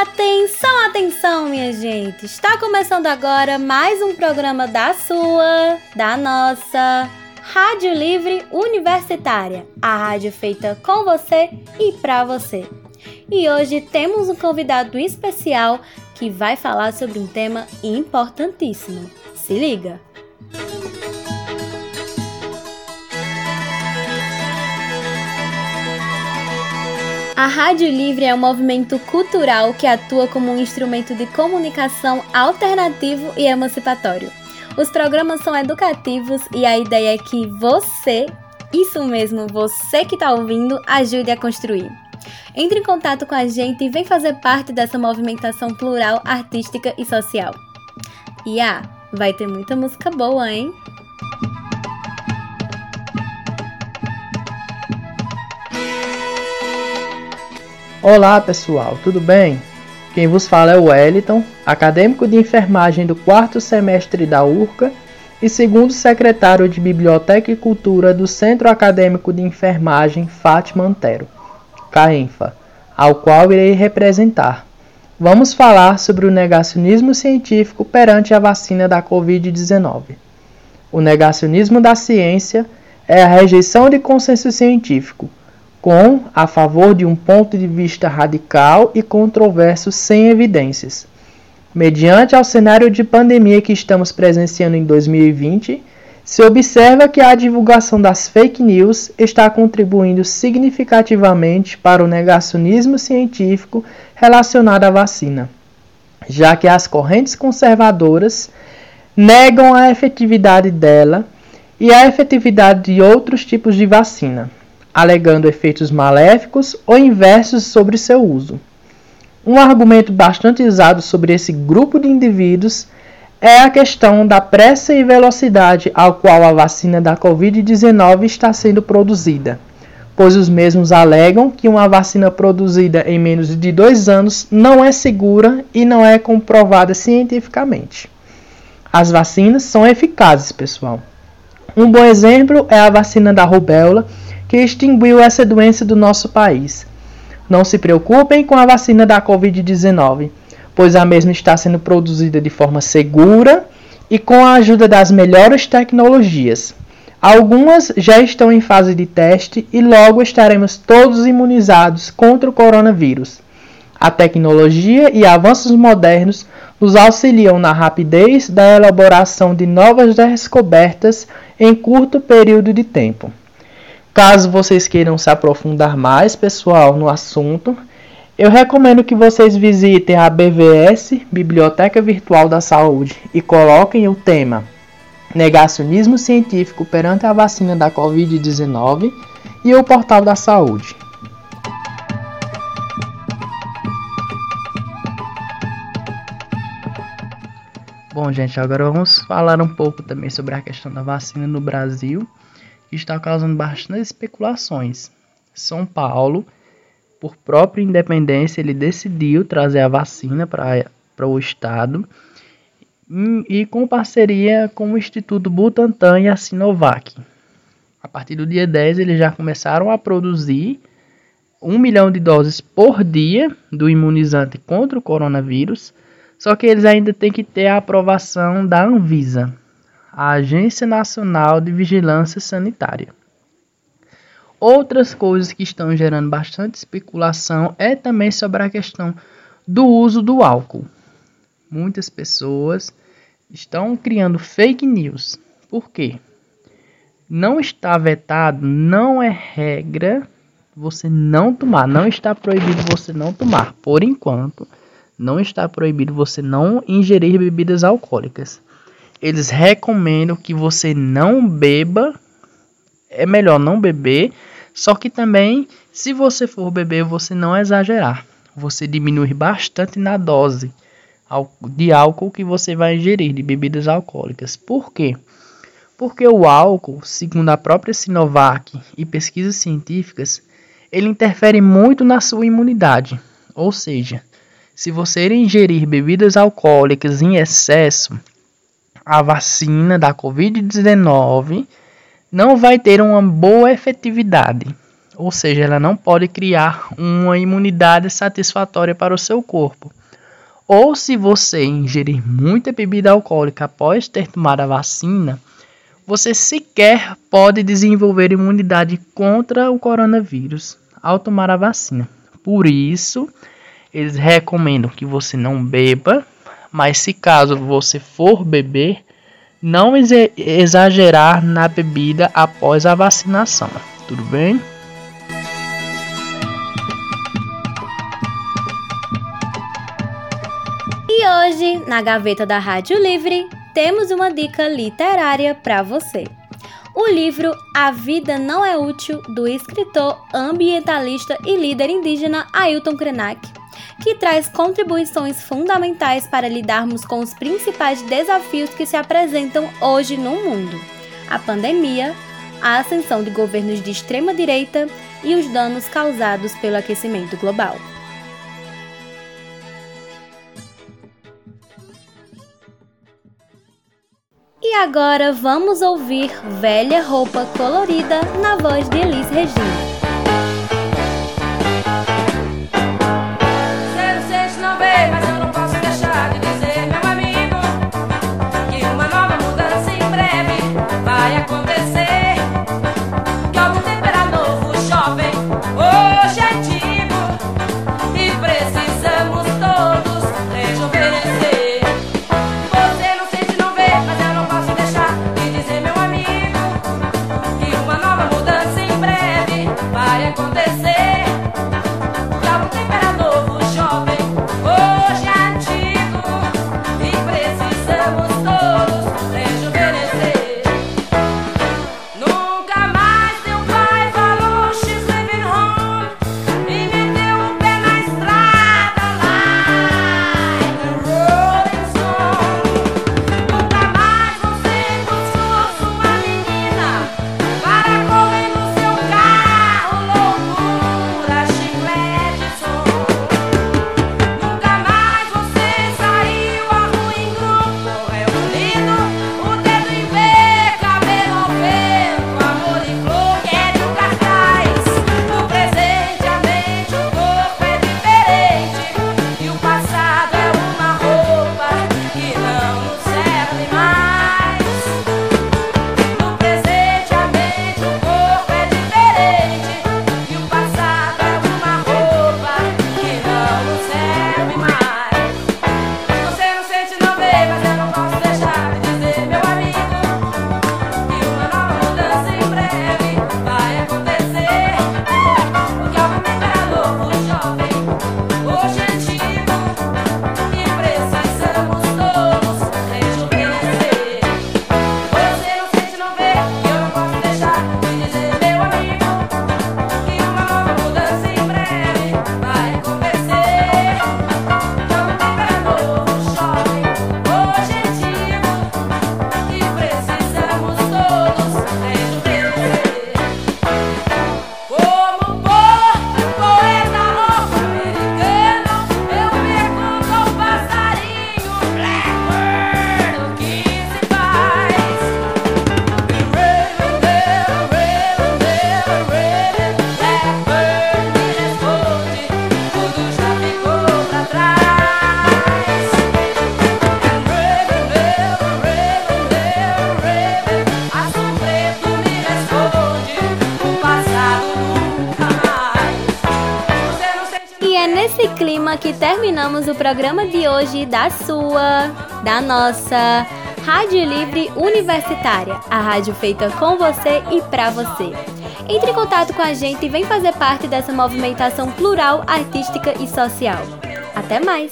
Atenção, atenção, minha gente! Está começando agora mais um programa da sua, da nossa Rádio Livre Universitária, a rádio feita com você e para você. E hoje temos um convidado especial que vai falar sobre um tema importantíssimo. Se liga! A Rádio Livre é um movimento cultural que atua como um instrumento de comunicação alternativo e emancipatório. Os programas são educativos e a ideia é que você, isso mesmo, você que está ouvindo, ajude a construir. Entre em contato com a gente e vem fazer parte dessa movimentação plural, artística e social. E ah, vai ter muita música boa, hein? Olá pessoal, tudo bem? Quem vos fala é o Wellington, acadêmico de enfermagem do quarto semestre da URCA e segundo secretário de Biblioteca e Cultura do Centro Acadêmico de Enfermagem Fátima Antero, CAENFA, ao qual irei representar. Vamos falar sobre o negacionismo científico perante a vacina da Covid-19. O negacionismo da ciência é a rejeição de consenso científico com a favor de um ponto de vista radical e controverso sem evidências. Mediante ao cenário de pandemia que estamos presenciando em 2020, se observa que a divulgação das fake news está contribuindo significativamente para o negacionismo científico relacionado à vacina, já que as correntes conservadoras negam a efetividade dela e a efetividade de outros tipos de vacina alegando efeitos maléficos ou inversos sobre seu uso. Um argumento bastante usado sobre esse grupo de indivíduos é a questão da pressa e velocidade ao qual a vacina da Covid-19 está sendo produzida, pois os mesmos alegam que uma vacina produzida em menos de dois anos não é segura e não é comprovada cientificamente. As vacinas são eficazes, pessoal. Um bom exemplo é a vacina da rubéola, que extinguiu essa doença do nosso país. Não se preocupem com a vacina da Covid-19, pois a mesma está sendo produzida de forma segura e com a ajuda das melhores tecnologias. Algumas já estão em fase de teste e logo estaremos todos imunizados contra o coronavírus. A tecnologia e avanços modernos nos auxiliam na rapidez da elaboração de novas descobertas em curto período de tempo. Caso vocês queiram se aprofundar mais, pessoal, no assunto, eu recomendo que vocês visitem a BVS, Biblioteca Virtual da Saúde, e coloquem o tema Negacionismo Científico perante a vacina da Covid-19 e o Portal da Saúde. Bom, gente, agora vamos falar um pouco também sobre a questão da vacina no Brasil está causando bastante especulações. São Paulo, por própria independência, ele decidiu trazer a vacina para o estado e com parceria com o Instituto Butantan e a Sinovac. A partir do dia 10, eles já começaram a produzir um milhão de doses por dia do imunizante contra o coronavírus, só que eles ainda têm que ter a aprovação da Anvisa, a Agência Nacional de Vigilância Sanitária. Outras coisas que estão gerando bastante especulação é também sobre a questão do uso do álcool. Muitas pessoas estão criando fake news. Por quê? Não está vetado, não é regra você não tomar, não está proibido você não tomar. Por enquanto, não está proibido você não ingerir bebidas alcoólicas eles recomendam que você não beba. É melhor não beber. Só que também, se você for beber, você não exagerar. Você diminui bastante na dose de álcool que você vai ingerir, de bebidas alcoólicas. Por quê? Porque o álcool, segundo a própria Sinovac e pesquisas científicas, ele interfere muito na sua imunidade. Ou seja, se você ingerir bebidas alcoólicas em excesso, a vacina da Covid-19 não vai ter uma boa efetividade. ou seja, ela não pode criar uma imunidade satisfatória para o seu corpo. Ou se você ingerir muita bebida alcoólica após ter tomado a vacina, você sequer pode desenvolver imunidade contra o coronavírus ao tomar a vacina. Por isso, eles recomendam que você não beba, mas se caso você for beber, não exagerar na bebida após a vacinação. Tudo bem? E hoje, na gaveta da Rádio Livre, temos uma dica literária para você. O livro A Vida Não é Útil, do escritor, ambientalista e líder indígena Ailton Krenak, que traz contribuições fundamentais para lidarmos com os principais desafios que se apresentam hoje no mundo: a pandemia, a ascensão de governos de extrema direita e os danos causados pelo aquecimento global. E agora vamos ouvir Velha Roupa Colorida na voz de Elis Regina. Terminamos o programa de hoje da sua, da nossa Rádio Livre Universitária, a rádio feita com você e para você. Entre em contato com a gente e vem fazer parte dessa movimentação plural, artística e social. Até mais!